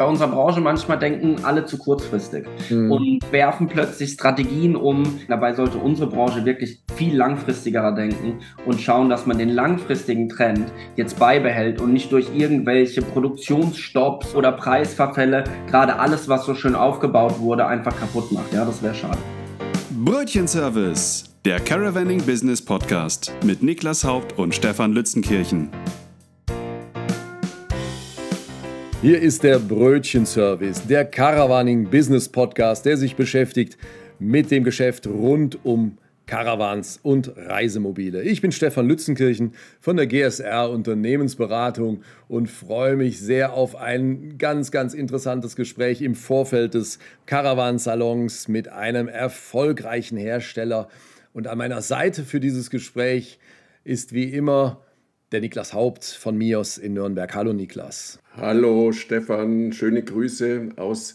bei unserer Branche manchmal denken alle zu kurzfristig mhm. und werfen plötzlich Strategien um. Dabei sollte unsere Branche wirklich viel langfristiger denken und schauen, dass man den langfristigen Trend jetzt beibehält und nicht durch irgendwelche Produktionsstopps oder Preisverfälle gerade alles, was so schön aufgebaut wurde, einfach kaputt macht. Ja, das wäre schade. Brötchenservice, der Caravanning Business Podcast mit Niklas Haupt und Stefan Lützenkirchen. Hier ist der Brötchenservice, der Caravaning Business Podcast, der sich beschäftigt mit dem Geschäft rund um Caravans und Reisemobile. Ich bin Stefan Lützenkirchen von der GSR Unternehmensberatung und freue mich sehr auf ein ganz, ganz interessantes Gespräch im Vorfeld des Caravansalons mit einem erfolgreichen Hersteller. Und an meiner Seite für dieses Gespräch ist wie immer der Niklas Haupt von MIOS in Nürnberg. Hallo Niklas. Hallo Stefan, schöne Grüße aus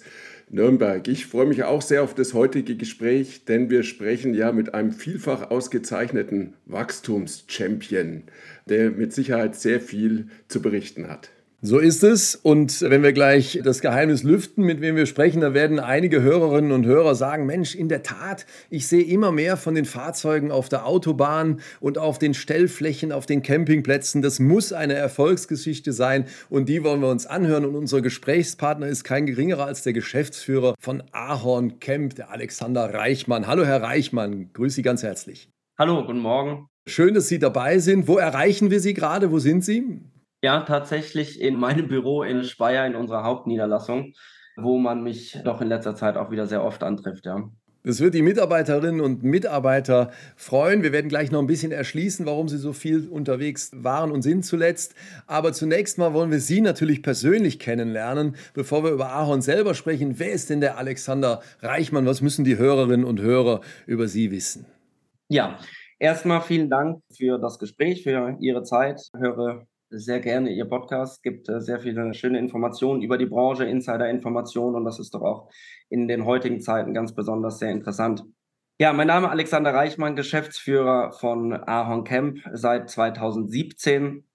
Nürnberg. Ich freue mich auch sehr auf das heutige Gespräch, denn wir sprechen ja mit einem vielfach ausgezeichneten Wachstumschampion, der mit Sicherheit sehr viel zu berichten hat. So ist es. Und wenn wir gleich das Geheimnis lüften, mit wem wir sprechen, da werden einige Hörerinnen und Hörer sagen, Mensch, in der Tat, ich sehe immer mehr von den Fahrzeugen auf der Autobahn und auf den Stellflächen, auf den Campingplätzen. Das muss eine Erfolgsgeschichte sein und die wollen wir uns anhören. Und unser Gesprächspartner ist kein geringerer als der Geschäftsführer von Ahorn Camp, der Alexander Reichmann. Hallo, Herr Reichmann, grüße Sie ganz herzlich. Hallo, guten Morgen. Schön, dass Sie dabei sind. Wo erreichen wir Sie gerade? Wo sind Sie? Ja, tatsächlich in meinem Büro in Speyer in unserer Hauptniederlassung, wo man mich doch in letzter Zeit auch wieder sehr oft antrifft, ja. Das wird die Mitarbeiterinnen und Mitarbeiter freuen. Wir werden gleich noch ein bisschen erschließen, warum Sie so viel unterwegs waren und sind zuletzt. Aber zunächst mal wollen wir Sie natürlich persönlich kennenlernen, bevor wir über Ahorn selber sprechen. Wer ist denn der Alexander Reichmann? Was müssen die Hörerinnen und Hörer über Sie wissen? Ja, erstmal vielen Dank für das Gespräch, für Ihre Zeit. Ich höre sehr gerne Ihr Podcast. Gibt äh, sehr viele schöne Informationen über die Branche, Insider-Informationen und das ist doch auch in den heutigen Zeiten ganz besonders sehr interessant. Ja, mein Name ist Alexander Reichmann, Geschäftsführer von Ahorn Camp seit 2017.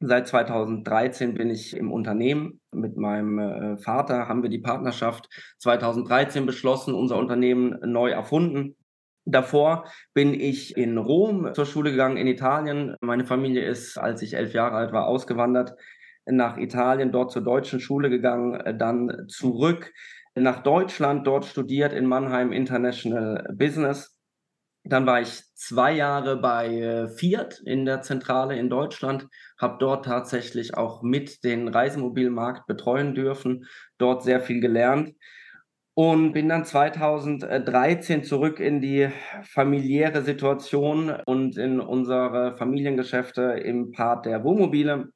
Seit 2013 bin ich im Unternehmen. Mit meinem äh, Vater haben wir die Partnerschaft 2013 beschlossen, unser Unternehmen neu erfunden. Davor bin ich in Rom zur Schule gegangen, in Italien. Meine Familie ist, als ich elf Jahre alt war, ausgewandert nach Italien, dort zur deutschen Schule gegangen, dann zurück nach Deutschland, dort studiert in Mannheim International Business. Dann war ich zwei Jahre bei äh, Fiat in der Zentrale in Deutschland, habe dort tatsächlich auch mit den Reisemobilmarkt betreuen dürfen, dort sehr viel gelernt und bin dann 2013 zurück in die familiäre Situation und in unsere Familiengeschäfte im Part der Wohnmobile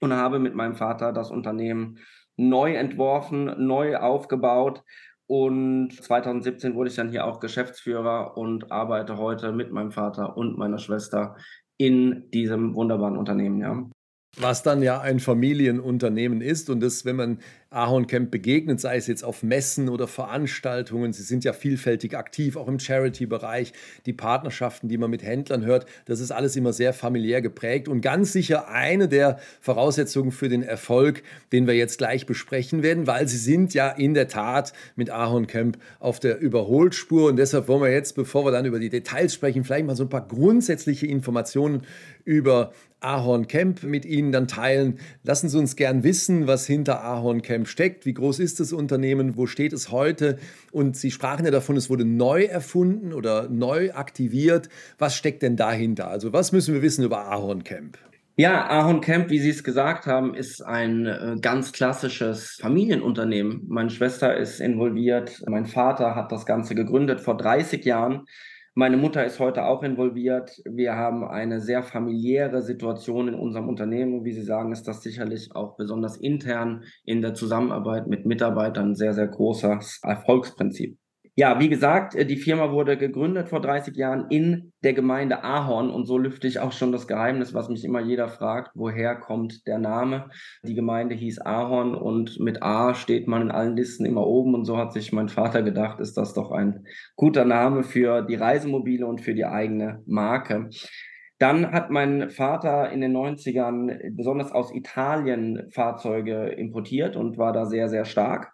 und habe mit meinem Vater das Unternehmen neu entworfen, neu aufgebaut. Und 2017 wurde ich dann hier auch Geschäftsführer und arbeite heute mit meinem Vater und meiner Schwester in diesem wunderbaren Unternehmen. Ja was dann ja ein Familienunternehmen ist und das, wenn man Ahorn Camp begegnet, sei es jetzt auf Messen oder Veranstaltungen, sie sind ja vielfältig aktiv, auch im Charity-Bereich, die Partnerschaften, die man mit Händlern hört, das ist alles immer sehr familiär geprägt und ganz sicher eine der Voraussetzungen für den Erfolg, den wir jetzt gleich besprechen werden, weil sie sind ja in der Tat mit Ahorn Camp auf der Überholspur und deshalb wollen wir jetzt, bevor wir dann über die Details sprechen, vielleicht mal so ein paar grundsätzliche Informationen über Ahorn Camp mit Ihnen dann teilen. Lassen Sie uns gern wissen, was hinter Ahorn Camp steckt. Wie groß ist das Unternehmen? Wo steht es heute? Und Sie sprachen ja davon, es wurde neu erfunden oder neu aktiviert. Was steckt denn dahinter? Also was müssen wir wissen über Ahorn Camp? Ja, Ahorn Camp, wie Sie es gesagt haben, ist ein äh, ganz klassisches Familienunternehmen. Meine Schwester ist involviert, mein Vater hat das Ganze gegründet vor 30 Jahren. Meine Mutter ist heute auch involviert. Wir haben eine sehr familiäre Situation in unserem Unternehmen. Wie Sie sagen, ist das sicherlich auch besonders intern in der Zusammenarbeit mit Mitarbeitern sehr, sehr großes Erfolgsprinzip. Ja, wie gesagt, äh, die Firma wurde gegründet vor 30 Jahren in der Gemeinde Ahorn und so lüfte ich auch schon das Geheimnis, was mich immer jeder fragt, woher kommt der Name? Die Gemeinde hieß Ahorn und mit A steht man in allen Listen immer oben und so hat sich mein Vater gedacht, ist das doch ein guter Name für die Reisemobile und für die eigene Marke. Dann hat mein Vater in den 90ern besonders aus Italien Fahrzeuge importiert und war da sehr, sehr stark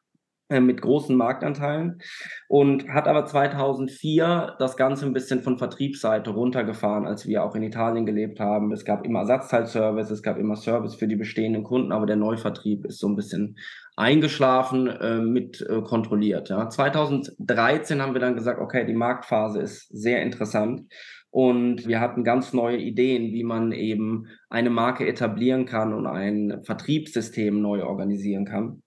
mit großen Marktanteilen und hat aber 2004 das Ganze ein bisschen von Vertriebsseite runtergefahren, als wir auch in Italien gelebt haben. Es gab immer Ersatzteilservice, es gab immer Service für die bestehenden Kunden, aber der Neuvertrieb ist so ein bisschen eingeschlafen, äh, mit äh, kontrolliert. Ja. 2013 haben wir dann gesagt, okay, die Marktphase ist sehr interessant und wir hatten ganz neue Ideen, wie man eben eine Marke etablieren kann und ein Vertriebssystem neu organisieren kann.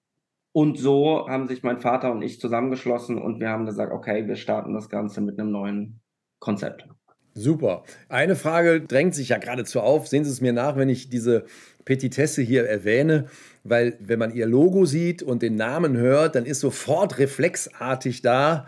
Und so haben sich mein Vater und ich zusammengeschlossen und wir haben gesagt, okay, wir starten das Ganze mit einem neuen Konzept. Super. Eine Frage drängt sich ja geradezu auf. Sehen Sie es mir nach, wenn ich diese Petitesse hier erwähne, weil wenn man Ihr Logo sieht und den Namen hört, dann ist sofort reflexartig da,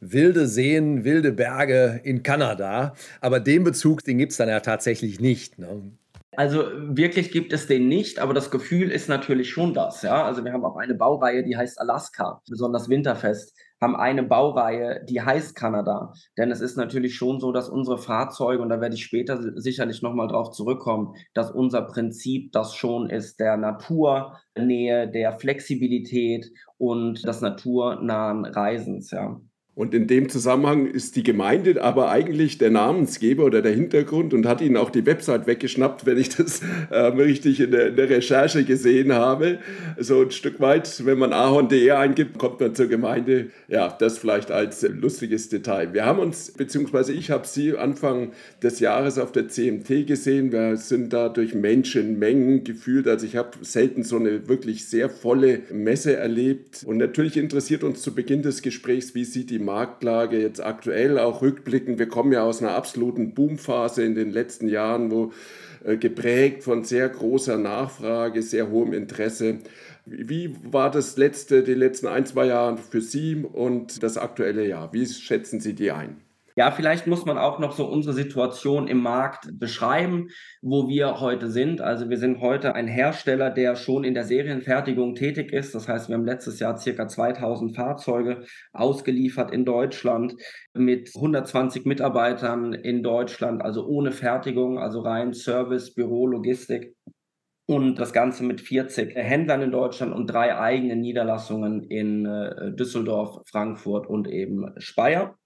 wilde Seen, wilde Berge in Kanada. Aber den Bezug, den gibt es dann ja tatsächlich nicht. Ne? Also wirklich gibt es den nicht, aber das Gefühl ist natürlich schon das. Ja, also wir haben auch eine Baureihe, die heißt Alaska, besonders winterfest, haben eine Baureihe, die heißt Kanada. Denn es ist natürlich schon so, dass unsere Fahrzeuge, und da werde ich später sicherlich nochmal drauf zurückkommen, dass unser Prinzip das schon ist, der Naturnähe, der Flexibilität und des naturnahen Reisens. Ja. Und in dem Zusammenhang ist die Gemeinde aber eigentlich der Namensgeber oder der Hintergrund und hat ihnen auch die Website weggeschnappt, wenn ich das äh, richtig in der, in der, Recherche gesehen habe. So ein Stück weit, wenn man ahorn.de eingibt, kommt man zur Gemeinde. Ja, das vielleicht als lustiges Detail. Wir haben uns, beziehungsweise ich habe Sie Anfang des Jahres auf der CMT gesehen. Wir sind da durch Menschenmengen gefühlt. Also ich habe selten so eine wirklich sehr volle Messe erlebt. Und natürlich interessiert uns zu Beginn des Gesprächs, wie sieht die Marktlage jetzt aktuell auch rückblicken. Wir kommen ja aus einer absoluten Boomphase in den letzten Jahren, wo äh, geprägt von sehr großer Nachfrage, sehr hohem Interesse. Wie war das letzte, die letzten ein, zwei Jahre für Sie und das aktuelle Jahr? Wie schätzen Sie die ein? Ja, vielleicht muss man auch noch so unsere Situation im Markt beschreiben, wo wir heute sind. Also wir sind heute ein Hersteller, der schon in der Serienfertigung tätig ist. Das heißt, wir haben letztes Jahr circa 2000 Fahrzeuge ausgeliefert in Deutschland mit 120 Mitarbeitern in Deutschland, also ohne Fertigung, also rein Service, Büro, Logistik. Und das Ganze mit 40 Händlern in Deutschland und drei eigenen Niederlassungen in äh, Düsseldorf, Frankfurt und eben Speyer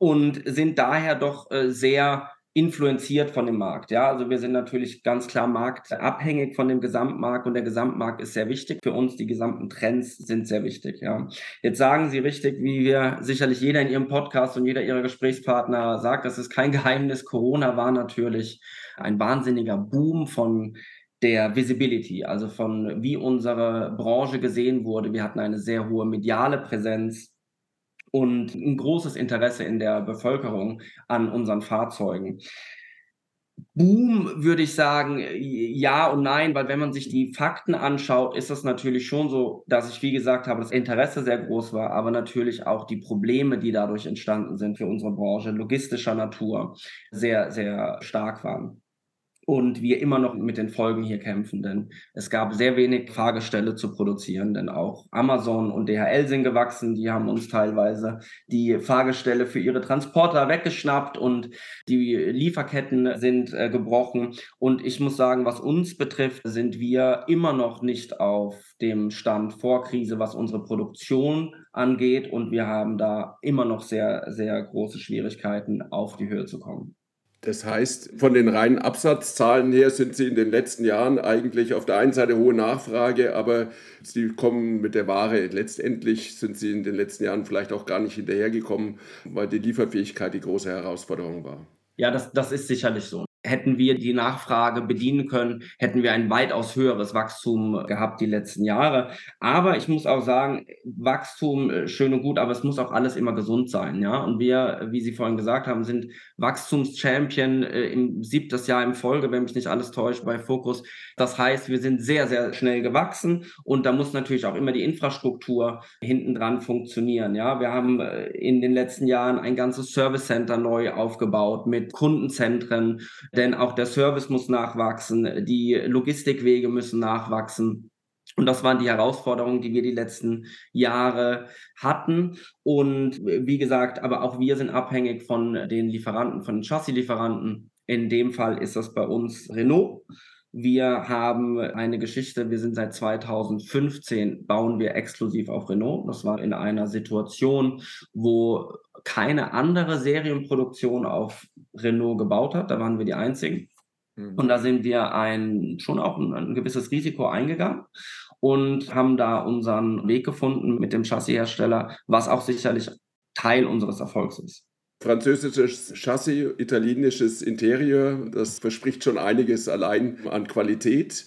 und sind daher doch äh, sehr influenziert von dem Markt. Ja, also wir sind natürlich ganz klar marktabhängig von dem Gesamtmarkt und der Gesamtmarkt ist sehr wichtig für uns. Die gesamten Trends sind sehr wichtig. Ja, jetzt sagen Sie richtig, wie wir sicherlich jeder in Ihrem Podcast und jeder Ihrer Gesprächspartner sagt, das ist kein Geheimnis. Corona war natürlich ein wahnsinniger Boom von der Visibility, also von wie unsere Branche gesehen wurde. Wir hatten eine sehr hohe mediale Präsenz und ein großes Interesse in der Bevölkerung an unseren Fahrzeugen. Boom würde ich sagen, ja und nein, weil wenn man sich die Fakten anschaut, ist es natürlich schon so, dass ich, wie gesagt habe, das Interesse sehr groß war, aber natürlich auch die Probleme, die dadurch entstanden sind für unsere Branche, logistischer Natur, sehr, sehr stark waren und wir immer noch mit den Folgen hier kämpfen, denn es gab sehr wenig Fahrgestelle zu produzieren, denn auch Amazon und DHL sind gewachsen, die haben uns teilweise die Fahrgestelle für ihre Transporter weggeschnappt und die Lieferketten sind äh, gebrochen und ich muss sagen, was uns betrifft, sind wir immer noch nicht auf dem Stand vor Krise, was unsere Produktion angeht und wir haben da immer noch sehr, sehr große Schwierigkeiten, auf die Höhe zu kommen. Das heißt, von den reinen Absatzzahlen her sind Sie in den letzten Jahren eigentlich auf der einen Seite hohe Nachfrage, aber Sie kommen mit der Ware, letztendlich sind Sie in den letzten Jahren vielleicht auch gar nicht hinterhergekommen, weil die Lieferfähigkeit die große Herausforderung war. Ja, das, das ist sicherlich so. Hätten wir die Nachfrage bedienen können, hätten wir ein weitaus höheres Wachstum gehabt die letzten Jahre. Aber ich muss auch sagen, Wachstum äh, schön und gut, aber es muss auch alles immer gesund sein, ja. Und wir, wie Sie vorhin gesagt haben, sind Wachstumschampion äh, im siebtes Jahr in Folge, wenn mich nicht alles täuscht, bei Focus. Das heißt, wir sind sehr, sehr schnell gewachsen und da muss natürlich auch immer die Infrastruktur hinten dran funktionieren, ja. Wir haben äh, in den letzten Jahren ein ganzes Service Center neu aufgebaut mit Kundenzentren denn auch der Service muss nachwachsen, die Logistikwege müssen nachwachsen. Und das waren die Herausforderungen, die wir die letzten Jahre hatten. Und wie gesagt, aber auch wir sind abhängig von den Lieferanten, von den Chassis-Lieferanten In dem Fall ist das bei uns Renault. Wir haben eine Geschichte, wir sind seit 2015, bauen wir exklusiv auf Renault. Das war in einer Situation, wo keine andere Serienproduktion auf Renault gebaut hat. Da waren wir die Einzigen. Mhm. Und da sind wir ein, schon auch ein, ein gewisses Risiko eingegangen und haben da unseren Weg gefunden mit dem Chassishersteller, was auch sicherlich Teil unseres Erfolgs ist. Französisches Chassis, italienisches Interieur, das verspricht schon einiges allein an Qualität.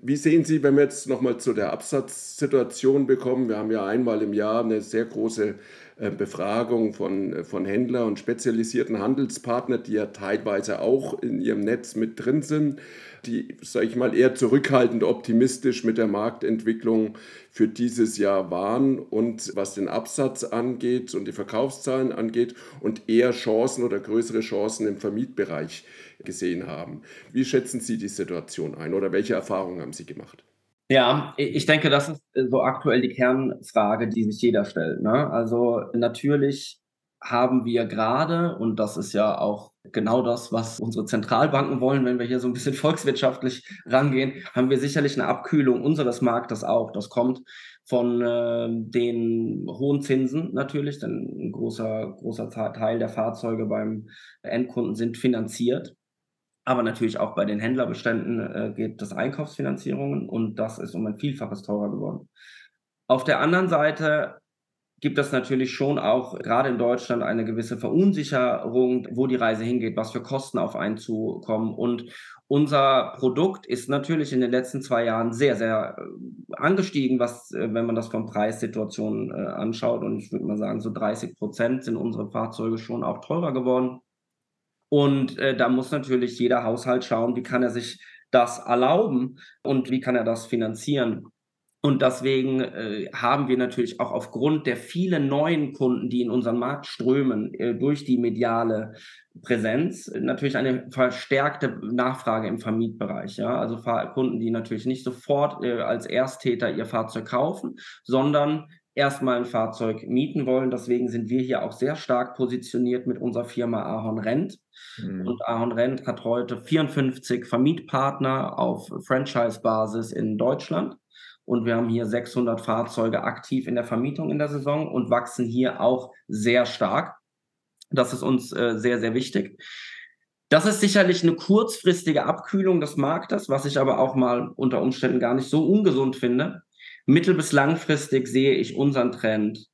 Wie sehen Sie, wenn wir jetzt nochmal zu der Absatzsituation bekommen? Wir haben ja einmal im Jahr eine sehr große äh, Befragung von, äh, von Händlern und spezialisierten Handelspartnern, die ja teilweise auch in ihrem Netz mit drin sind die, sage ich mal, eher zurückhaltend optimistisch mit der Marktentwicklung für dieses Jahr waren und was den Absatz angeht und die Verkaufszahlen angeht und eher Chancen oder größere Chancen im Vermietbereich gesehen haben. Wie schätzen Sie die Situation ein oder welche Erfahrungen haben Sie gemacht? Ja, ich denke, das ist so aktuell die Kernfrage, die sich jeder stellt. Ne? Also natürlich haben wir gerade, und das ist ja auch genau das, was unsere Zentralbanken wollen, wenn wir hier so ein bisschen volkswirtschaftlich rangehen, haben wir sicherlich eine Abkühlung unseres Marktes auch. Das kommt von äh, den hohen Zinsen natürlich, denn ein großer, großer Teil der Fahrzeuge beim Endkunden sind finanziert. Aber natürlich auch bei den Händlerbeständen äh, geht das Einkaufsfinanzierungen und das ist um ein Vielfaches teurer geworden. Auf der anderen Seite gibt es natürlich schon auch gerade in Deutschland eine gewisse Verunsicherung, wo die Reise hingeht, was für Kosten auf einen zukommen. Und unser Produkt ist natürlich in den letzten zwei Jahren sehr, sehr äh, angestiegen, was, äh, wenn man das von Preissituationen äh, anschaut. Und ich würde mal sagen, so 30 Prozent sind unsere Fahrzeuge schon auch teurer geworden. Und äh, da muss natürlich jeder Haushalt schauen, wie kann er sich das erlauben und wie kann er das finanzieren. Und deswegen äh, haben wir natürlich auch aufgrund der vielen neuen Kunden, die in unseren Markt strömen, äh, durch die mediale Präsenz, äh, natürlich eine verstärkte Nachfrage im Vermietbereich. Ja? Also Kunden, die natürlich nicht sofort äh, als Ersttäter ihr Fahrzeug kaufen, sondern erstmal ein Fahrzeug mieten wollen. Deswegen sind wir hier auch sehr stark positioniert mit unserer Firma Ahorn Rent. Mhm. Und Ahorn Rent hat heute 54 Vermietpartner auf Franchise-Basis in Deutschland und wir haben hier 600 Fahrzeuge aktiv in der Vermietung in der Saison und wachsen hier auch sehr stark. Das ist uns äh, sehr, sehr wichtig. Das ist sicherlich eine kurzfristige Abkühlung des Marktes, was ich aber auch mal unter Umständen gar nicht so ungesund finde. Mittel- bis langfristig sehe ich unseren Trend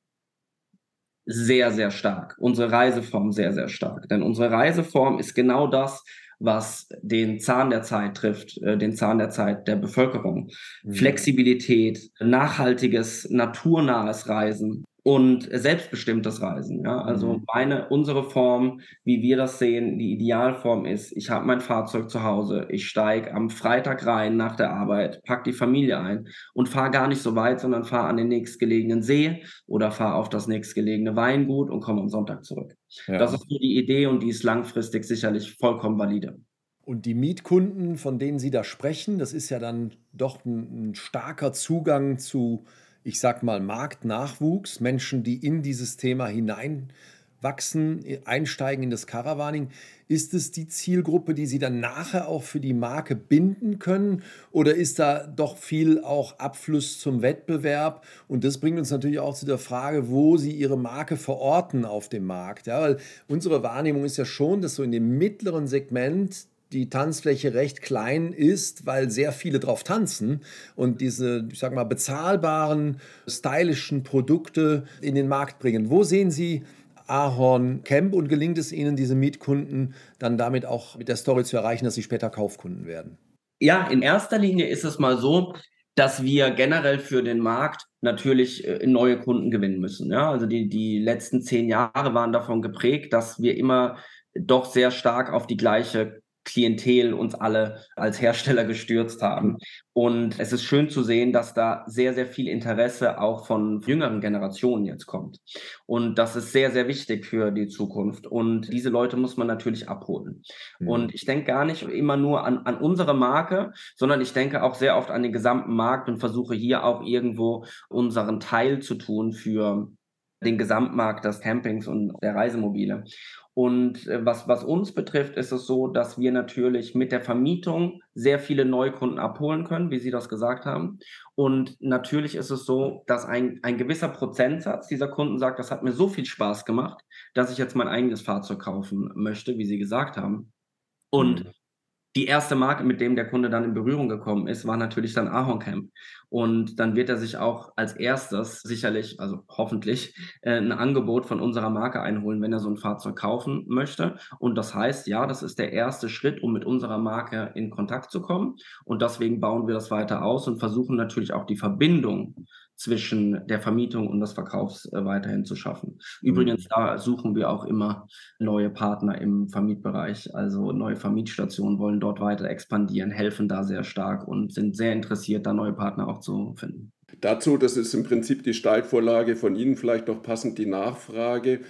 sehr, sehr stark. Unsere Reiseform sehr, sehr stark. Denn unsere Reiseform ist genau das, was den Zahn der Zeit trifft, äh, den Zahn der Zeit der Bevölkerung. Mhm. Flexibilität, nachhaltiges, naturnahes Reisen, und selbstbestimmtes Reisen. Ja? Also mhm. meine, unsere Form, wie wir das sehen, die Idealform ist, ich habe mein Fahrzeug zu Hause, ich steige am Freitag rein nach der Arbeit, pack die Familie ein und fahre gar nicht so weit, sondern fahre an den nächstgelegenen See oder fahre auf das nächstgelegene Weingut und komme am Sonntag zurück. Ja. Das ist so die Idee und die ist langfristig sicherlich vollkommen valide. Und die Mietkunden, von denen Sie da sprechen, das ist ja dann doch ein, ein starker Zugang zu ich sag mal, Marktnachwuchs, Menschen, die in dieses Thema hineinwachsen, einsteigen in das Caravaning. Ist es die Zielgruppe, die Sie dann nachher auch für die Marke binden können? Oder ist da doch viel auch Abfluss zum Wettbewerb? Und das bringt uns natürlich auch zu der Frage, wo Sie Ihre Marke verorten auf dem Markt. Ja, weil unsere Wahrnehmung ist ja schon, dass so in dem mittleren Segment die Tanzfläche recht klein ist, weil sehr viele drauf tanzen und diese, ich sag mal, bezahlbaren, stylischen Produkte in den Markt bringen. Wo sehen Sie Ahorn Camp und gelingt es Ihnen, diese Mietkunden dann damit auch mit der Story zu erreichen, dass sie später Kaufkunden werden? Ja, in erster Linie ist es mal so, dass wir generell für den Markt natürlich äh, neue Kunden gewinnen müssen. Ja, also die, die letzten zehn Jahre waren davon geprägt, dass wir immer doch sehr stark auf die gleiche Klientel uns alle als Hersteller gestürzt haben. Und es ist schön zu sehen, dass da sehr, sehr viel Interesse auch von jüngeren Generationen jetzt kommt. Und das ist sehr, sehr wichtig für die Zukunft. Und diese Leute muss man natürlich abholen. Mhm. Und ich denke gar nicht immer nur an, an unsere Marke, sondern ich denke auch sehr oft an den gesamten Markt und versuche hier auch irgendwo unseren Teil zu tun für den Gesamtmarkt des Campings und der Reisemobile. Und äh, was, was uns betrifft, ist es so, dass wir natürlich mit der Vermietung sehr viele Neukunden abholen können, wie Sie das gesagt haben. Und natürlich ist es so, dass ein, ein gewisser Prozentsatz dieser Kunden sagt, das hat mir so viel Spaß gemacht, dass ich jetzt mein eigenes Fahrzeug kaufen möchte, wie Sie gesagt haben. Und mhm die erste Marke, mit dem der Kunde dann in Berührung gekommen ist, war natürlich dann Ahorncamp. Und dann wird er sich auch als erstes sicherlich, also hoffentlich, äh, ein Angebot von unserer Marke einholen, wenn er so ein Fahrzeug kaufen möchte. Und das heißt, ja, das ist der erste Schritt, um mit unserer Marke in Kontakt zu kommen. Und deswegen bauen wir das weiter aus und versuchen natürlich auch die Verbindung zwischen der Vermietung und des Verkaufs äh, weiterhin zu schaffen. Übrigens, mhm. da suchen wir auch immer neue Partner im Vermietbereich. Also neue Vermietstationen wollen dort weiter expandieren, helfen da sehr stark und sind sehr interessiert, da neue Partner auch zu finden. Dazu, das ist im Prinzip die Steilvorlage von Ihnen, vielleicht noch passend die Nachfrage.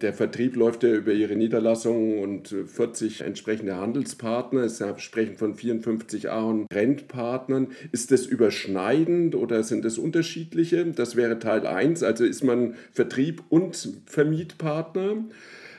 Der Vertrieb läuft ja über ihre Niederlassungen und 40 entsprechende Handelspartner. Sie sprechen von 54 Ahorn Rentpartnern. Ist das überschneidend oder sind das unterschiedliche? Das wäre Teil 1. Also ist man Vertrieb und Vermietpartner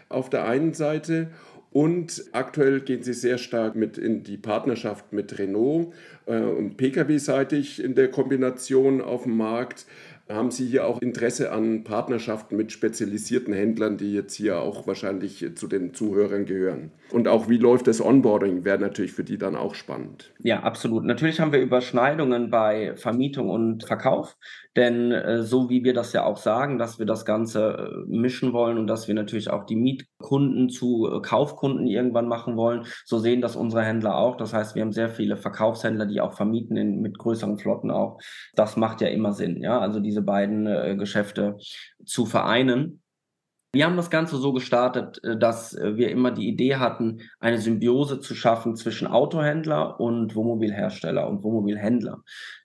auf der einen Seite. Und aktuell gehen sie sehr stark mit in die Partnerschaft mit Renault äh, und Pkw-seitig in der Kombination auf dem Markt. Haben Sie hier auch Interesse an Partnerschaften mit spezialisierten Händlern, die jetzt hier auch wahrscheinlich zu den Zuhörern gehören? Und auch wie läuft das Onboarding, wäre natürlich für die dann auch spannend. Ja, absolut. Natürlich haben wir Überschneidungen bei Vermietung und Verkauf, denn äh, so wie wir das ja auch sagen, dass wir das Ganze äh, mischen wollen und dass wir natürlich auch die Mietkunden zu äh, Kaufkunden irgendwann machen wollen, so sehen das unsere Händler auch. Das heißt, wir haben sehr viele Verkaufshändler, die auch vermieten in, mit größeren Flotten auch. Das macht ja immer Sinn, ja. Also diese beiden äh, Geschäfte zu vereinen. Wir haben das Ganze so gestartet, äh, dass äh, wir immer die Idee hatten, eine Symbiose zu schaffen zwischen Autohändler und Wohnmobilhersteller und Wohnmobilhändler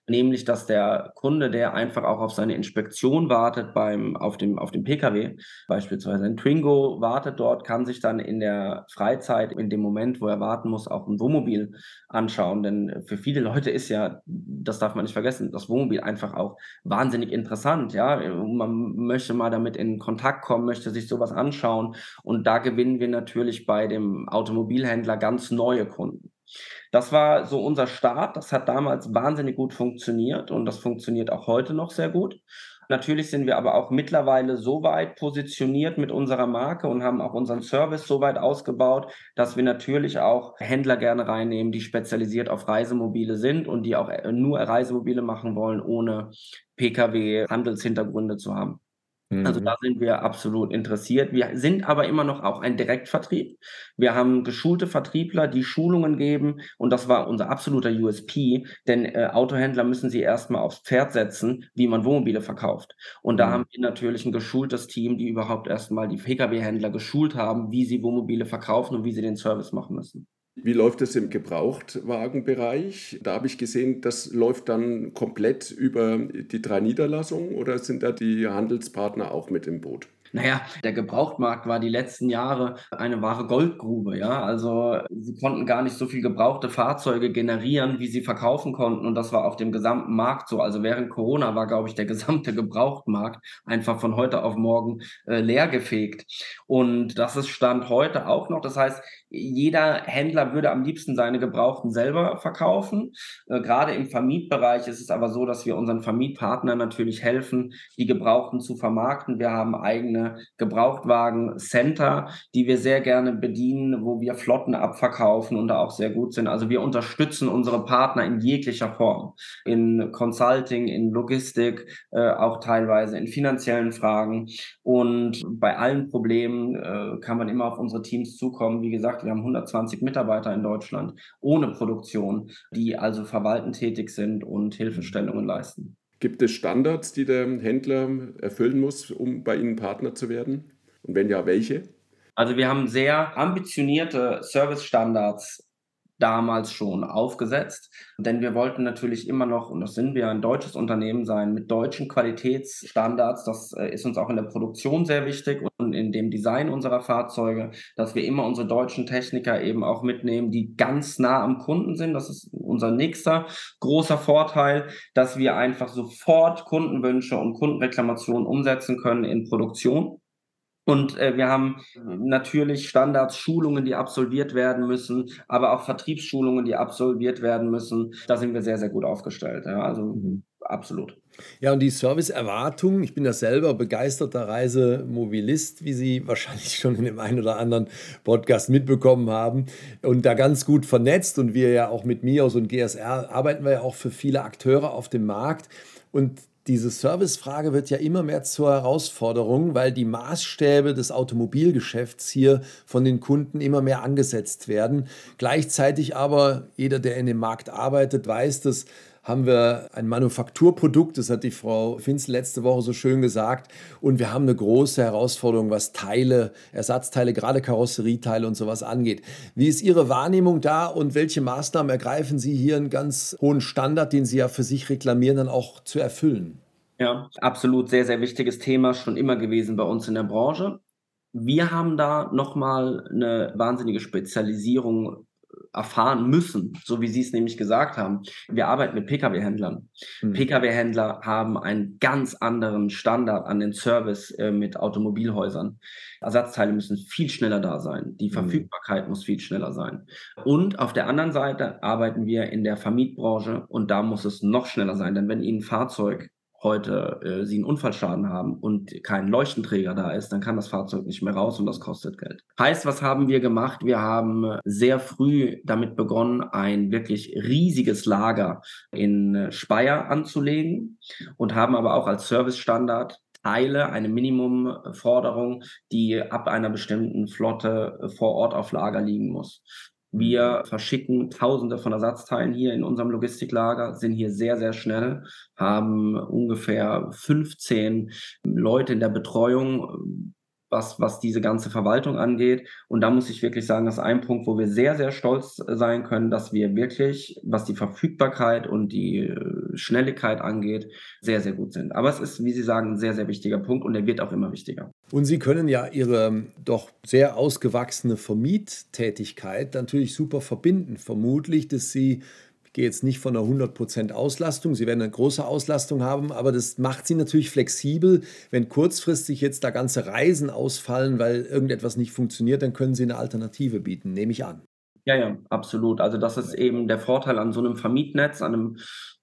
nämlich dass der Kunde, der einfach auch auf seine Inspektion wartet beim, auf, dem, auf dem Pkw, beispielsweise ein Twingo wartet dort, kann sich dann in der Freizeit, in dem Moment, wo er warten muss, auch ein Wohnmobil anschauen. Denn für viele Leute ist ja, das darf man nicht vergessen, das Wohnmobil einfach auch wahnsinnig interessant. Ja, man möchte mal damit in Kontakt kommen, möchte sich sowas anschauen. Und da gewinnen wir natürlich bei dem Automobilhändler ganz neue Kunden. Das war so unser Start. Das hat damals wahnsinnig gut funktioniert und das funktioniert auch heute noch sehr gut. Natürlich sind wir aber auch mittlerweile so weit positioniert mit unserer Marke und haben auch unseren Service so weit ausgebaut, dass wir natürlich auch Händler gerne reinnehmen, die spezialisiert auf Reisemobile sind und die auch nur Reisemobile machen wollen, ohne Pkw-Handelshintergründe zu haben. Also da mhm. sind wir absolut interessiert. Wir sind aber immer noch auch ein Direktvertrieb. Wir haben geschulte Vertriebler, die Schulungen geben und das war unser absoluter USP, denn äh, Autohändler müssen sie erstmal aufs Pferd setzen, wie man Wohnmobile verkauft. Und da mhm. haben wir natürlich ein geschultes Team, die überhaupt erstmal die Pkw-Händler geschult haben, wie sie Wohnmobile verkaufen und wie sie den Service machen müssen. Wie läuft es im Gebrauchtwagenbereich? Da habe ich gesehen, das läuft dann komplett über die drei Niederlassungen oder sind da die Handelspartner auch mit im Boot? Naja, der Gebrauchtmarkt war die letzten Jahre eine wahre Goldgrube, ja. Also sie konnten gar nicht so viel gebrauchte Fahrzeuge generieren, wie sie verkaufen konnten. Und das war auf dem gesamten Markt so. Also während Corona war, glaube ich, der gesamte Gebrauchtmarkt einfach von heute auf morgen äh, leergefegt. Und das ist Stand heute auch noch. Das heißt, jeder Händler würde am liebsten seine Gebrauchten selber verkaufen. Äh, gerade im Vermietbereich ist es aber so, dass wir unseren Vermietpartnern natürlich helfen, die Gebrauchten zu vermarkten. Wir haben eigene Gebrauchtwagen-Center, die wir sehr gerne bedienen, wo wir Flotten abverkaufen und da auch sehr gut sind. Also wir unterstützen unsere Partner in jeglicher Form. In Consulting, in Logistik, äh, auch teilweise in finanziellen Fragen. Und bei allen Problemen äh, kann man immer auf unsere Teams zukommen. Wie gesagt, wir haben 120 Mitarbeiter in Deutschland ohne Produktion, die also verwaltend tätig sind und Hilfestellungen leisten. Gibt es Standards, die der Händler erfüllen muss, um bei Ihnen Partner zu werden? Und wenn ja, welche? Also wir haben sehr ambitionierte Service-Standards damals schon aufgesetzt, denn wir wollten natürlich immer noch, und das sind wir, ein deutsches Unternehmen sein mit deutschen Qualitätsstandards. Das äh, ist uns auch in der Produktion sehr wichtig und in dem Design unserer Fahrzeuge, dass wir immer unsere deutschen Techniker eben auch mitnehmen, die ganz nah am Kunden sind. Das ist unser nächster großer Vorteil, dass wir einfach sofort Kundenwünsche und Kundenreklamationen umsetzen können in Produktion. Und äh, wir haben natürlich Standards, Schulungen, die absolviert werden müssen, aber auch Vertriebsschulungen, die absolviert werden müssen. Da sind wir sehr, sehr gut aufgestellt. Ja, also mhm. absolut. Ja, und die Serviceerwartung, ich bin ja selber begeisterter Reisemobilist, wie Sie wahrscheinlich schon in dem einen oder anderen Podcast mitbekommen haben und da ganz gut vernetzt und wir ja auch mit MIOS und GSR arbeiten wir ja auch für viele Akteure auf dem Markt und diese Servicefrage wird ja immer mehr zur Herausforderung, weil die Maßstäbe des Automobilgeschäfts hier von den Kunden immer mehr angesetzt werden. Gleichzeitig aber, jeder, der in dem Markt arbeitet, weiß, dass haben wir ein Manufakturprodukt, das hat die Frau Finz letzte Woche so schön gesagt. Und wir haben eine große Herausforderung, was Teile, Ersatzteile, gerade Karosserieteile und sowas angeht. Wie ist Ihre Wahrnehmung da und welche Maßnahmen ergreifen Sie hier, einen ganz hohen Standard, den Sie ja für sich reklamieren, dann auch zu erfüllen? Ja, absolut sehr, sehr wichtiges Thema, schon immer gewesen bei uns in der Branche. Wir haben da nochmal eine wahnsinnige Spezialisierung erfahren müssen, so wie Sie es nämlich gesagt haben. Wir arbeiten mit Pkw-Händlern. Mhm. Pkw-Händler haben einen ganz anderen Standard an den Service äh, mit Automobilhäusern. Ersatzteile müssen viel schneller da sein. Die hm. Verfügbarkeit mhm. muss viel schneller sein. Und auf der anderen Seite arbeiten wir in der Vermietbranche und da muss es noch schneller sein. Denn wenn Ihnen ein Fahrzeug heute äh, sie einen Unfallschaden haben und kein Leuchtenträger da ist, dann kann das Fahrzeug nicht mehr raus und das kostet Geld. Heißt, was haben wir gemacht? Wir haben sehr früh damit begonnen, ein wirklich riesiges Lager in Speyer anzulegen und haben aber auch als Servicestandard Teile, eine Minimumforderung, die ab einer bestimmten Flotte vor Ort auf Lager liegen muss. Wir verschicken Tausende von Ersatzteilen hier in unserem Logistiklager, sind hier sehr, sehr schnell, haben ungefähr 15 Leute in der Betreuung, was, was diese ganze Verwaltung angeht. Und da muss ich wirklich sagen, das ist ein Punkt, wo wir sehr, sehr stolz sein können, dass wir wirklich, was die Verfügbarkeit und die äh, Schnelligkeit angeht, sehr, sehr gut sind. Aber es ist, wie Sie sagen, ein sehr, sehr wichtiger Punkt und der wird auch immer wichtiger. Und Sie können ja Ihre doch sehr ausgewachsene Vermiettätigkeit natürlich super verbinden. Vermutlich, dass Sie gehe jetzt nicht von einer 100% Auslastung. Sie werden eine große Auslastung haben, aber das macht Sie natürlich flexibel. Wenn kurzfristig jetzt da ganze Reisen ausfallen, weil irgendetwas nicht funktioniert, dann können Sie eine Alternative bieten, nehme ich an. Ja, ja, absolut. Also das ist eben der Vorteil an so einem Vermietnetz, an einem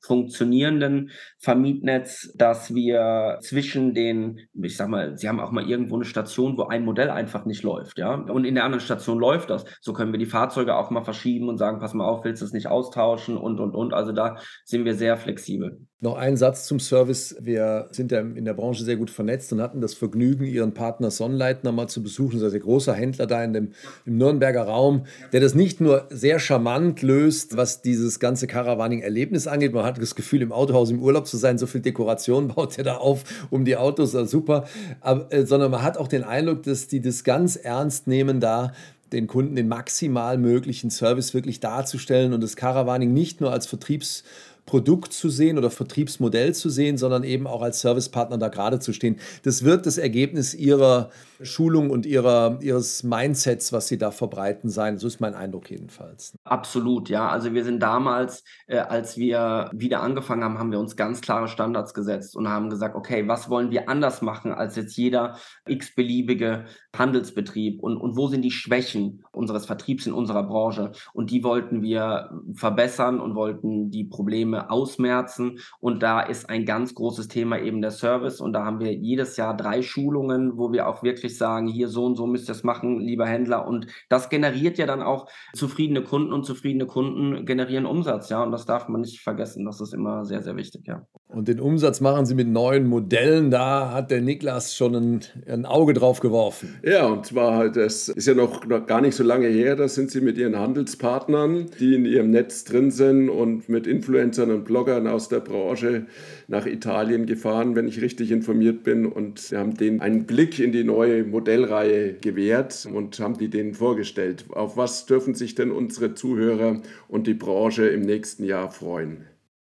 funktionierenden Vermietnetz, dass wir zwischen den, ich sag mal, Sie haben auch mal irgendwo eine Station, wo ein Modell einfach nicht läuft, ja, und in der anderen Station läuft das. So können wir die Fahrzeuge auch mal verschieben und sagen, pass mal auf, willst du es nicht austauschen und, und, und. Also da sind wir sehr flexibel. Noch ein Satz zum Service. Wir sind ja in der Branche sehr gut vernetzt und hatten das Vergnügen, Ihren Partner Sonnleitner mal zu besuchen. Das ist ein großer Händler da in dem, im Nürnberger Raum, der das nicht nur sehr charmant löst, was dieses ganze Caravaning-Erlebnis angeht. Man hat das Gefühl, im Autohaus im Urlaub zu sein. So viel Dekoration baut er da auf um die Autos, also super. Aber, äh, sondern man hat auch den Eindruck, dass die das ganz ernst nehmen, da den Kunden den maximal möglichen Service wirklich darzustellen und das Caravaning nicht nur als Vertriebs Produkt zu sehen oder Vertriebsmodell zu sehen, sondern eben auch als Servicepartner da gerade zu stehen. Das wird das Ergebnis ihrer Schulung und ihrer, ihres Mindsets, was sie da verbreiten, sein. So ist mein Eindruck jedenfalls. Absolut, ja. Also wir sind damals, äh, als wir wieder angefangen haben, haben wir uns ganz klare Standards gesetzt und haben gesagt, okay, was wollen wir anders machen als jetzt jeder x-beliebige Handelsbetrieb und, und wo sind die Schwächen unseres Vertriebs in unserer Branche? Und die wollten wir verbessern und wollten die Probleme Probleme ausmerzen. Und da ist ein ganz großes Thema eben der Service. Und da haben wir jedes Jahr drei Schulungen, wo wir auch wirklich sagen, hier so und so müsst ihr es machen, lieber Händler. Und das generiert ja dann auch zufriedene Kunden und zufriedene Kunden generieren Umsatz. Ja, und das darf man nicht vergessen. Das ist immer sehr, sehr wichtig. Ja. Und den Umsatz machen Sie mit neuen Modellen. Da hat der Niklas schon ein, ein, Auge drauf geworfen. Ja, und zwar halt, das ist ja noch, noch gar nicht so lange her. Da sind Sie mit Ihren Handelspartnern, die in Ihrem Netz drin sind und mit Influencern und Bloggern aus der Branche nach Italien gefahren, wenn ich richtig informiert bin. Und Sie haben denen einen Blick in die neue Modellreihe gewährt und haben die denen vorgestellt. Auf was dürfen sich denn unsere Zuhörer und die Branche im nächsten Jahr freuen?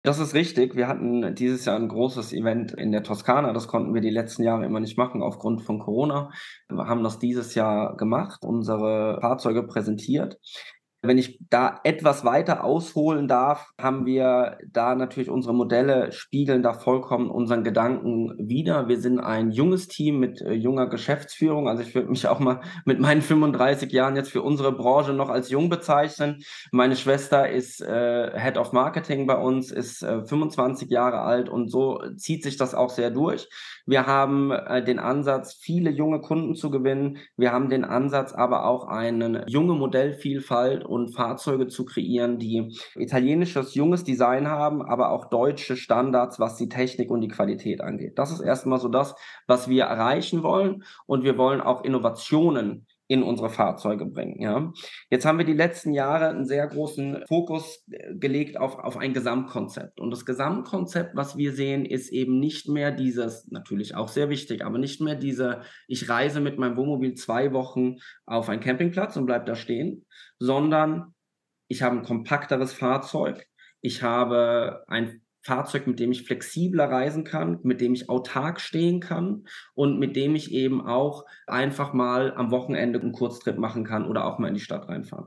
Das ist richtig. Wir hatten dieses Jahr ein großes Event in der Toskana. Das konnten wir die letzten Jahre immer nicht machen aufgrund von Corona. Wir haben das dieses Jahr gemacht, unsere Fahrzeuge präsentiert. Wenn ich da etwas weiter ausholen darf, haben wir da natürlich unsere Modelle spiegeln da vollkommen unseren Gedanken wider. Wir sind ein junges Team mit äh, junger Geschäftsführung. Also ich würde mich auch mal mit meinen 35 Jahren jetzt für unsere Branche noch als jung bezeichnen. Meine Schwester ist äh, Head of Marketing bei uns, ist äh, 25 Jahre alt und so zieht sich das auch sehr durch. Wir haben äh, den Ansatz, viele junge Kunden zu gewinnen. Wir haben den Ansatz, aber auch eine junge Modellvielfalt und Fahrzeuge zu kreieren, die italienisches, junges Design haben, aber auch deutsche Standards, was die Technik und die Qualität angeht. Das ist erstmal so das, was wir erreichen wollen. Und wir wollen auch Innovationen in unsere Fahrzeuge bringen. Ja. Jetzt haben wir die letzten Jahre einen sehr großen Fokus äh, gelegt auf, auf ein Gesamtkonzept. Und das Gesamtkonzept, was wir sehen, ist eben nicht mehr dieses, natürlich auch sehr wichtig, aber nicht mehr diese, ich reise mit meinem Wohnmobil zwei Wochen auf einen Campingplatz und bleibe da stehen, sondern ich habe ein kompakteres Fahrzeug, ich habe ein Fahrzeug, mit dem ich flexibler reisen kann, mit dem ich autark stehen kann und mit dem ich eben auch einfach mal am Wochenende einen Kurztrip machen kann oder auch mal in die Stadt reinfahren.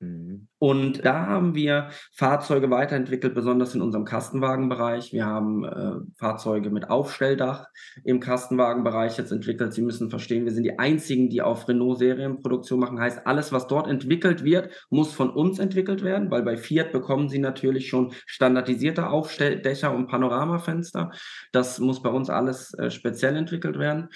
Mhm. Und da haben wir Fahrzeuge weiterentwickelt, besonders in unserem Kastenwagenbereich. Wir haben äh, Fahrzeuge mit Aufstelldach im Kastenwagenbereich jetzt entwickelt. Sie müssen verstehen, wir sind die einzigen, die auf Renault Serienproduktion machen. Heißt, alles, was dort entwickelt wird, muss von uns entwickelt werden, weil bei Fiat bekommen sie natürlich schon standardisierte Aufstelldächer und Panoramafenster. Das muss bei uns alles äh, speziell entwickelt werden.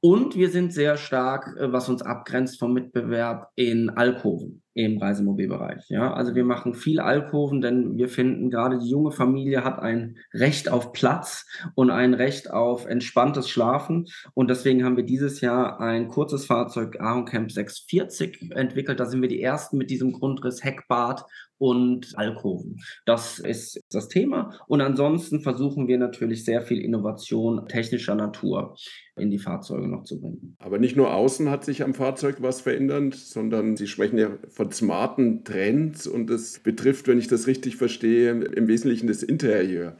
Und wir sind sehr stark, äh, was uns abgrenzt vom Mitbewerb in Alkoven im Reisemobilbereich. Ja, also wir machen viel Alkoven, denn wir finden gerade die junge Familie hat ein Recht auf Platz und ein Recht auf entspanntes Schlafen. Und deswegen haben wir dieses Jahr ein kurzes Fahrzeug Ahon Camp 640 entwickelt. Da sind wir die ersten mit diesem Grundriss Heckbad und Alkoven. Das ist das Thema. Und ansonsten versuchen wir natürlich sehr viel Innovation technischer Natur in die Fahrzeuge noch zu bringen. Aber nicht nur außen hat sich am Fahrzeug was verändert, sondern Sie sprechen ja von smarten Trends und das betrifft, wenn ich das richtig verstehe, im Wesentlichen das Interieur.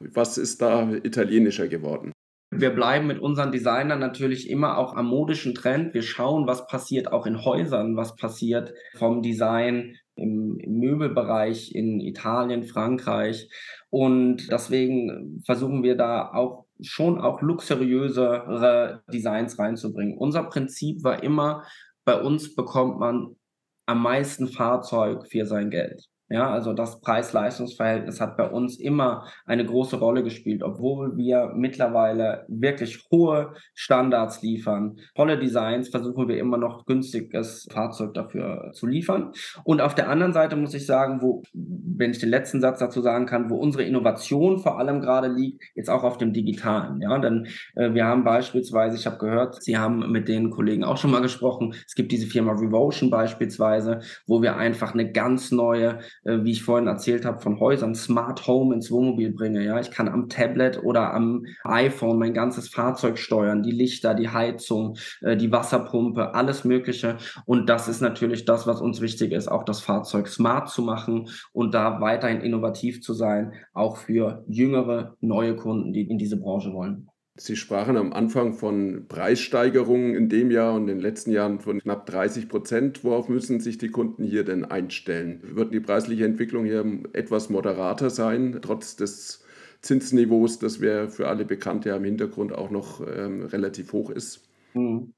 Was ist da italienischer geworden? Wir bleiben mit unseren Designern natürlich immer auch am modischen Trend. Wir schauen, was passiert auch in Häusern, was passiert vom Design im, im Möbelbereich in Italien, Frankreich. Und deswegen versuchen wir da auch schon auch luxuriösere Designs reinzubringen. Unser Prinzip war immer, bei uns bekommt man am meisten Fahrzeug für sein Geld. Ja, also das Preis-Leistungs-Verhältnis hat bei uns immer eine große Rolle gespielt, obwohl wir mittlerweile wirklich hohe Standards liefern. Tolle Designs versuchen wir immer noch günstiges Fahrzeug dafür zu liefern. Und auf der anderen Seite muss ich sagen, wo, wenn ich den letzten Satz dazu sagen kann, wo unsere Innovation vor allem gerade liegt, jetzt auch auf dem Digitalen. Ja, denn äh, wir haben beispielsweise, ich habe gehört, Sie haben mit den Kollegen auch schon mal gesprochen, es gibt diese Firma Revotion beispielsweise, wo wir einfach eine ganz neue wie ich vorhin erzählt habe, von Häusern Smart Home ins Wohnmobil bringe. Ja, ich kann am Tablet oder am iPhone mein ganzes Fahrzeug steuern, die Lichter, die Heizung, äh, die Wasserpumpe, alles Mögliche. Und das ist natürlich das, was uns wichtig ist, auch das Fahrzeug smart zu machen und da weiterhin innovativ zu sein, auch für jüngere, neue Kunden, die in diese Branche wollen. Sie sprachen am Anfang von Preissteigerungen in dem Jahr und in den letzten Jahren von knapp 30 Prozent. Worauf müssen sich die Kunden hier denn einstellen? Wird die preisliche Entwicklung hier etwas moderater sein, trotz des Zinsniveaus, das wäre für alle bekannt, ja im Hintergrund auch noch ähm, relativ hoch ist? Mhm.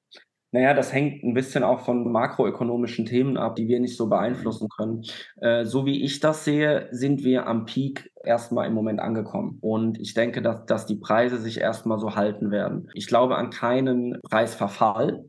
Naja, das hängt ein bisschen auch von makroökonomischen Themen ab, die wir nicht so beeinflussen können. Äh, so wie ich das sehe, sind wir am Peak erstmal im Moment angekommen. Und ich denke, dass, dass die Preise sich erstmal so halten werden. Ich glaube an keinen Preisverfall.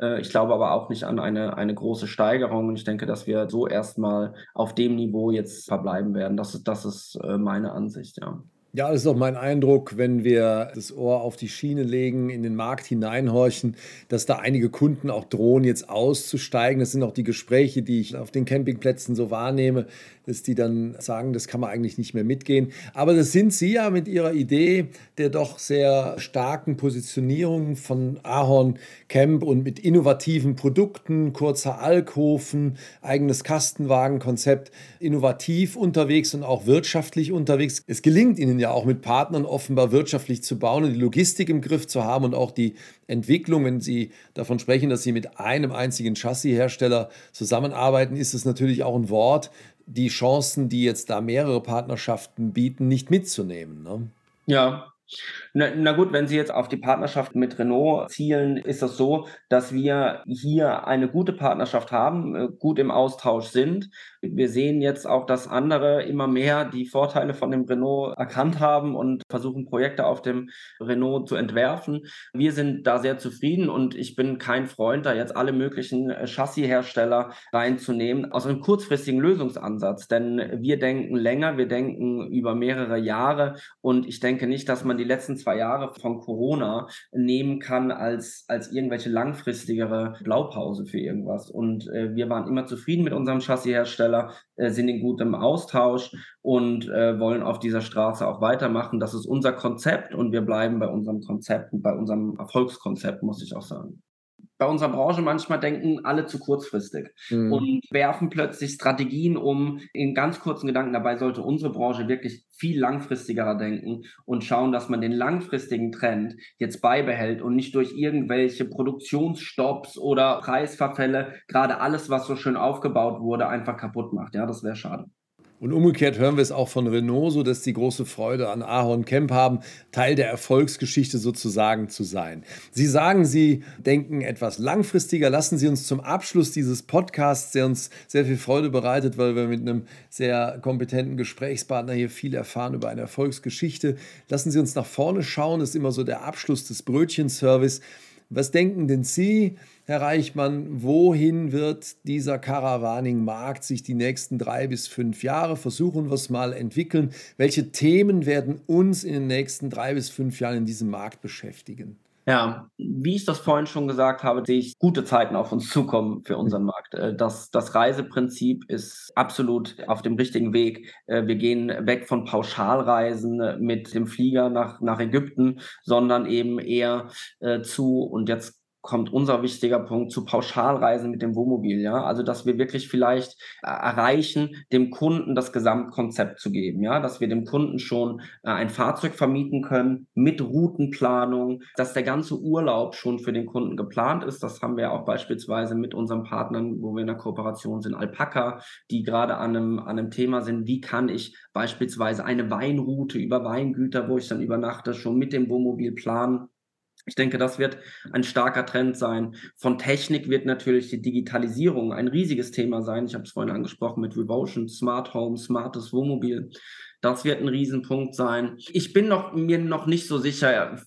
Äh, ich glaube aber auch nicht an eine, eine große Steigerung. Und ich denke, dass wir so erstmal auf dem Niveau jetzt verbleiben werden. Das ist, das ist äh, meine Ansicht, ja. Ja, das ist auch mein Eindruck, wenn wir das Ohr auf die Schiene legen, in den Markt hineinhorchen, dass da einige Kunden auch drohen, jetzt auszusteigen. Das sind auch die Gespräche, die ich auf den Campingplätzen so wahrnehme, dass die dann sagen, das kann man eigentlich nicht mehr mitgehen. Aber das sind Sie ja mit Ihrer Idee der doch sehr starken Positionierung von Ahorn Camp und mit innovativen Produkten, kurzer Alkoven, eigenes Kastenwagenkonzept, innovativ unterwegs und auch wirtschaftlich unterwegs. Es gelingt Ihnen ja auch mit Partnern offenbar wirtschaftlich zu bauen und die Logistik im Griff zu haben und auch die Entwicklung, wenn Sie davon sprechen, dass Sie mit einem einzigen Chassishersteller zusammenarbeiten, ist es natürlich auch ein Wort, die Chancen, die jetzt da mehrere Partnerschaften bieten, nicht mitzunehmen. Ne? Ja, na, na, gut, wenn Sie jetzt auf die Partnerschaft mit Renault zielen, ist das so, dass wir hier eine gute Partnerschaft haben, äh, gut im Austausch sind. Wir sehen jetzt auch, dass andere immer mehr die Vorteile von dem Renault erkannt haben und versuchen, Projekte auf dem Renault zu entwerfen. Wir sind da sehr zufrieden und ich bin kein Freund, da jetzt alle möglichen äh, Chassishersteller reinzunehmen, aus einem kurzfristigen Lösungsansatz. Denn wir denken länger, wir denken über mehrere Jahre und ich denke nicht, dass man die letzten zwei Jahre von Corona nehmen kann als, als irgendwelche langfristigere Blaupause für irgendwas. Und äh, wir waren immer zufrieden mit unserem Chassishersteller, äh, sind in gutem Austausch und äh, wollen auf dieser Straße auch weitermachen. Das ist unser Konzept und wir bleiben bei unserem Konzept und bei unserem Erfolgskonzept, muss ich auch sagen bei unserer Branche manchmal denken alle zu kurzfristig mhm. und werfen plötzlich Strategien um in ganz kurzen Gedanken. Dabei sollte unsere Branche wirklich viel langfristiger denken und schauen, dass man den langfristigen Trend jetzt beibehält und nicht durch irgendwelche Produktionsstopps oder Preisverfälle gerade alles, was so schön aufgebaut wurde, einfach kaputt macht. Ja, das wäre schade. Und umgekehrt hören wir es auch von Renault, so dass die große Freude an Ahorn Camp haben, Teil der Erfolgsgeschichte sozusagen zu sein. Sie sagen, Sie denken etwas langfristiger. Lassen Sie uns zum Abschluss dieses Podcasts, der uns sehr viel Freude bereitet, weil wir mit einem sehr kompetenten Gesprächspartner hier viel erfahren über eine Erfolgsgeschichte. Lassen Sie uns nach vorne schauen. Das ist immer so der Abschluss des Brötchenservice. Was denken denn Sie, Herr Reichmann, wohin wird dieser Caravaning-Markt sich die nächsten drei bis fünf Jahre, versuchen wir es mal, entwickeln? Welche Themen werden uns in den nächsten drei bis fünf Jahren in diesem Markt beschäftigen? Ja, wie ich das vorhin schon gesagt habe, sehe ich gute Zeiten auf uns zukommen für unseren Markt. Äh, das, das Reiseprinzip ist absolut auf dem richtigen Weg. Äh, wir gehen weg von Pauschalreisen mit dem Flieger nach, nach Ägypten, sondern eben eher äh, zu, und jetzt kommt unser wichtiger Punkt zu Pauschalreisen mit dem Wohnmobil, ja. Also, dass wir wirklich vielleicht äh, erreichen, dem Kunden das Gesamtkonzept zu geben, ja, dass wir dem Kunden schon äh, ein Fahrzeug vermieten können mit Routenplanung, dass der ganze Urlaub schon für den Kunden geplant ist. Das haben wir auch beispielsweise mit unseren Partnern, wo wir in der Kooperation sind, Alpaca, die gerade an einem, an einem Thema sind, wie kann ich beispielsweise eine Weinroute über Weingüter, wo ich dann übernachte, schon mit dem Wohnmobil planen ich denke, das wird ein starker Trend sein. Von Technik wird natürlich die Digitalisierung ein riesiges Thema sein. Ich habe es vorhin angesprochen mit Revotion, Smart Home, smartes Wohnmobil. Das wird ein Riesenpunkt sein. Ich bin noch, mir noch nicht so sicher,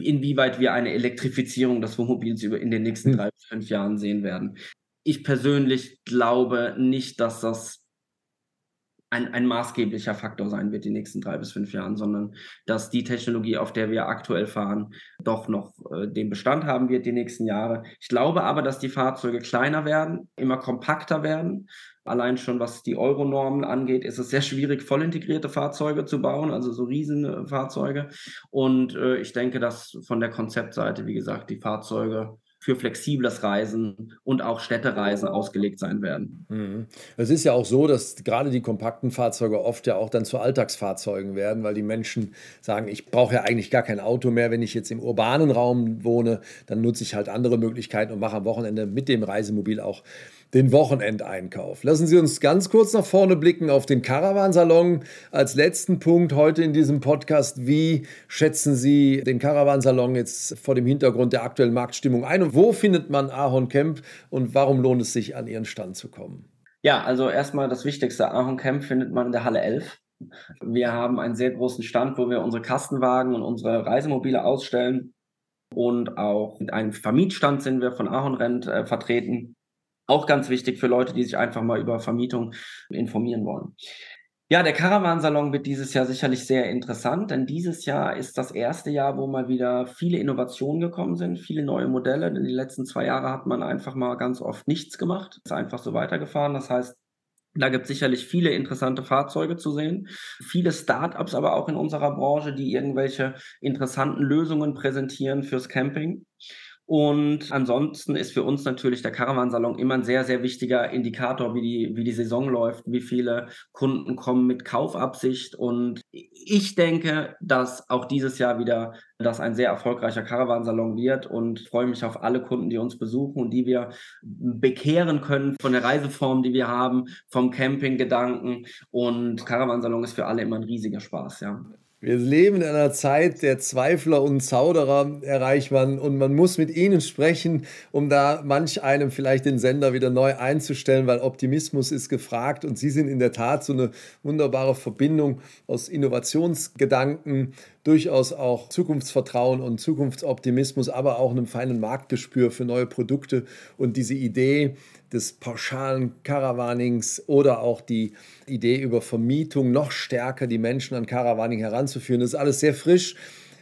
inwieweit wir eine Elektrifizierung des Wohnmobils in den nächsten hm. drei bis fünf Jahren sehen werden. Ich persönlich glaube nicht, dass das ein, ein maßgeblicher Faktor sein wird die nächsten drei bis fünf Jahren, sondern dass die Technologie, auf der wir aktuell fahren, doch noch äh, den Bestand haben wird die nächsten Jahre. Ich glaube aber, dass die Fahrzeuge kleiner werden, immer kompakter werden. Allein schon was die Euronormen angeht, ist es sehr schwierig, voll integrierte Fahrzeuge zu bauen, also so Riesenfahrzeuge. Und äh, ich denke, dass von der Konzeptseite, wie gesagt, die Fahrzeuge für flexibles Reisen und auch Städtereisen ausgelegt sein werden. Mhm. Es ist ja auch so, dass gerade die kompakten Fahrzeuge oft ja auch dann zu Alltagsfahrzeugen werden, weil die Menschen sagen, ich brauche ja eigentlich gar kein Auto mehr, wenn ich jetzt im urbanen Raum wohne, dann nutze ich halt andere Möglichkeiten und mache am Wochenende mit dem Reisemobil auch den Wochenendeinkauf. Lassen Sie uns ganz kurz nach vorne blicken auf den Caravansalon. Als letzten Punkt heute in diesem Podcast, wie schätzen Sie den Caravansalon jetzt vor dem Hintergrund der aktuellen Marktstimmung ein und wo findet man Ahorn Camp und warum lohnt es sich, an Ihren Stand zu kommen? Ja, also erstmal das Wichtigste, Ahorn Camp findet man in der Halle 11. Wir haben einen sehr großen Stand, wo wir unsere Kastenwagen und unsere Reisemobile ausstellen. Und auch mit einem Vermietstand sind wir von Ahornrent äh, vertreten. Auch ganz wichtig für Leute, die sich einfach mal über Vermietung informieren wollen. Ja, der Caravansalon wird dieses Jahr sicherlich sehr interessant, denn dieses Jahr ist das erste Jahr, wo mal wieder viele Innovationen gekommen sind, viele neue Modelle. In den letzten zwei Jahren hat man einfach mal ganz oft nichts gemacht, ist einfach so weitergefahren. Das heißt, da gibt es sicherlich viele interessante Fahrzeuge zu sehen, viele Startups aber auch in unserer Branche, die irgendwelche interessanten Lösungen präsentieren fürs Camping. Und ansonsten ist für uns natürlich der Caravansalon immer ein sehr, sehr wichtiger Indikator, wie die, wie die Saison läuft, wie viele Kunden kommen mit Kaufabsicht. Und ich denke, dass auch dieses Jahr wieder das ein sehr erfolgreicher Caravansalon wird und freue mich auf alle Kunden, die uns besuchen und die wir bekehren können von der Reiseform, die wir haben, vom Campinggedanken. Und Caravansalon ist für alle immer ein riesiger Spaß, ja. Wir leben in einer Zeit der Zweifler und Zauderer, Herr Reichmann, und man muss mit Ihnen sprechen, um da manch einem vielleicht den Sender wieder neu einzustellen, weil Optimismus ist gefragt und Sie sind in der Tat so eine wunderbare Verbindung aus Innovationsgedanken, durchaus auch Zukunftsvertrauen und Zukunftsoptimismus, aber auch einem feinen Marktgespür für neue Produkte und diese Idee des pauschalen Caravanings oder auch die Idee über Vermietung noch stärker die Menschen an Caravaning heranzuführen. Das ist alles sehr frisch.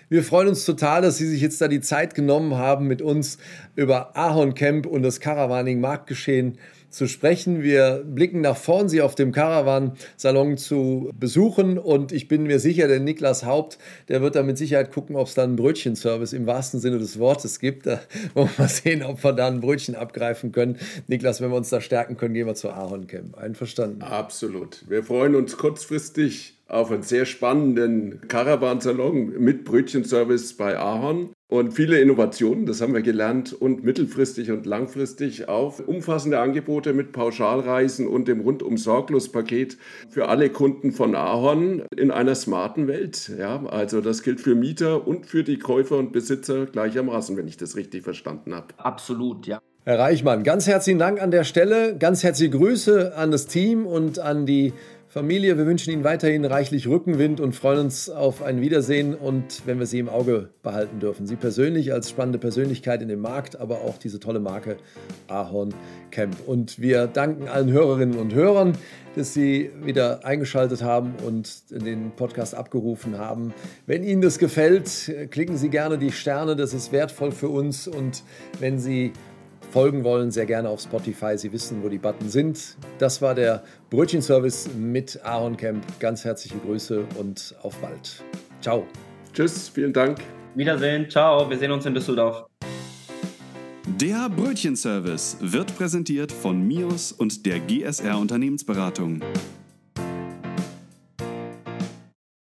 Wir freuen uns total, dass Sie sich jetzt da die Zeit genommen haben, mit uns über Ahorn Camp und das Caravaning Marktgeschehen zu sprechen. Wir blicken nach vorn, Sie auf dem Caravan-Salon zu besuchen und ich bin mir sicher, der Niklas Haupt, der wird da mit Sicherheit gucken, ob es da einen Brötchenservice im wahrsten Sinne des Wortes gibt. Da wollen wir mal sehen, ob wir da ein Brötchen abgreifen können. Niklas, wenn wir uns da stärken können, gehen wir zu Ahorn Camp. Einverstanden? Absolut. Wir freuen uns kurzfristig auf einen sehr spannenden Caravansalon mit Brötchenservice bei Ahorn und viele Innovationen, das haben wir gelernt, und mittelfristig und langfristig auch umfassende Angebote mit Pauschalreisen und dem rundum sorglos Paket für alle Kunden von Ahorn in einer smarten Welt. Ja, also das gilt für Mieter und für die Käufer und Besitzer gleichermaßen, wenn ich das richtig verstanden habe. Absolut, ja. Herr Reichmann, ganz herzlichen Dank an der Stelle, ganz herzliche Grüße an das Team und an die Familie, wir wünschen Ihnen weiterhin reichlich Rückenwind und freuen uns auf ein Wiedersehen und wenn wir Sie im Auge behalten dürfen. Sie persönlich als spannende Persönlichkeit in dem Markt, aber auch diese tolle Marke Ahorn Camp. Und wir danken allen Hörerinnen und Hörern, dass Sie wieder eingeschaltet haben und den Podcast abgerufen haben. Wenn Ihnen das gefällt, klicken Sie gerne die Sterne, das ist wertvoll für uns. Und wenn Sie folgen wollen, sehr gerne auf Spotify. Sie wissen, wo die Button sind. Das war der Brötchenservice mit Aaron Camp. Ganz herzliche Grüße und auf bald. Ciao. Tschüss, vielen Dank. Wiedersehen, ciao, wir sehen uns in Düsseldorf. Der Brötchenservice wird präsentiert von MIOS und der GSR Unternehmensberatung.